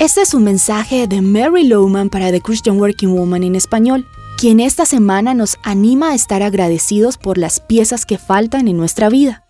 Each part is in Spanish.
Este es un mensaje de Mary Lowman para The Christian Working Woman en español, quien esta semana nos anima a estar agradecidos por las piezas que faltan en nuestra vida.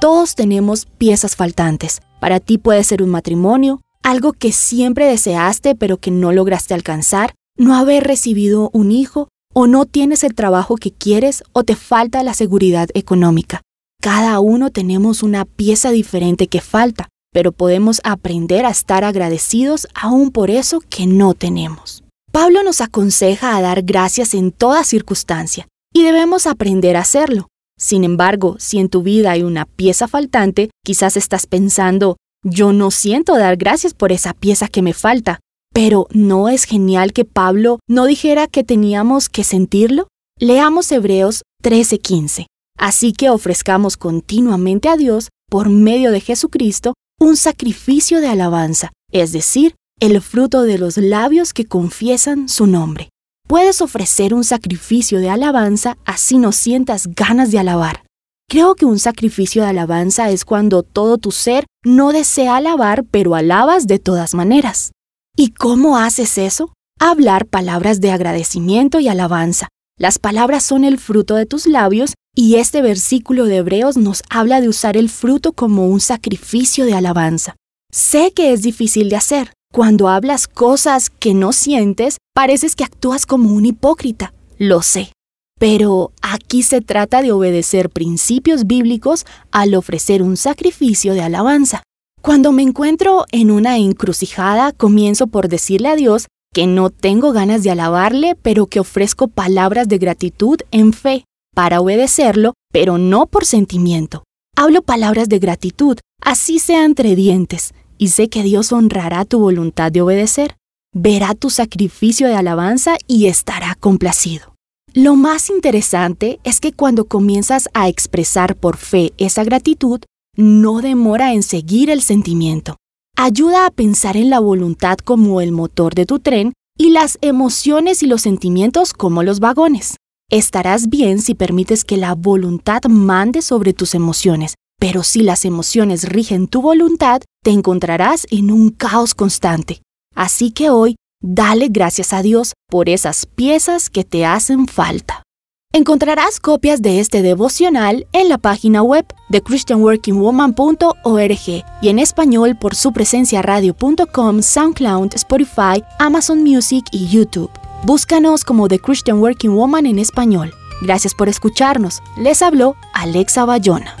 Todos tenemos piezas faltantes. Para ti puede ser un matrimonio, algo que siempre deseaste pero que no lograste alcanzar, no haber recibido un hijo, o no tienes el trabajo que quieres, o te falta la seguridad económica. Cada uno tenemos una pieza diferente que falta, pero podemos aprender a estar agradecidos aún por eso que no tenemos. Pablo nos aconseja a dar gracias en toda circunstancia, y debemos aprender a hacerlo. Sin embargo, si en tu vida hay una pieza faltante, quizás estás pensando, yo no siento dar gracias por esa pieza que me falta. Pero ¿no es genial que Pablo no dijera que teníamos que sentirlo? Leamos Hebreos 13:15. Así que ofrezcamos continuamente a Dios, por medio de Jesucristo, un sacrificio de alabanza, es decir, el fruto de los labios que confiesan su nombre. Puedes ofrecer un sacrificio de alabanza así no sientas ganas de alabar. Creo que un sacrificio de alabanza es cuando todo tu ser no desea alabar, pero alabas de todas maneras. ¿Y cómo haces eso? Hablar palabras de agradecimiento y alabanza. Las palabras son el fruto de tus labios y este versículo de Hebreos nos habla de usar el fruto como un sacrificio de alabanza. Sé que es difícil de hacer. Cuando hablas cosas que no sientes, pareces que actúas como un hipócrita. Lo sé. Pero aquí se trata de obedecer principios bíblicos al ofrecer un sacrificio de alabanza. Cuando me encuentro en una encrucijada, comienzo por decirle a Dios que no tengo ganas de alabarle, pero que ofrezco palabras de gratitud en fe para obedecerlo, pero no por sentimiento. Hablo palabras de gratitud, así sea entre dientes, y sé que Dios honrará tu voluntad de obedecer, verá tu sacrificio de alabanza y estará complacido. Lo más interesante es que cuando comienzas a expresar por fe esa gratitud, no demora en seguir el sentimiento. Ayuda a pensar en la voluntad como el motor de tu tren y las emociones y los sentimientos como los vagones. Estarás bien si permites que la voluntad mande sobre tus emociones, pero si las emociones rigen tu voluntad, te encontrarás en un caos constante. Así que hoy, dale gracias a Dios por esas piezas que te hacen falta. Encontrarás copias de este devocional en la página web de christianworkingwoman.org y en español por su presencia radio.com, SoundCloud, Spotify, Amazon Music y YouTube. Búscanos como The Christian Working Woman en español. Gracias por escucharnos. Les habló Alexa Bayona.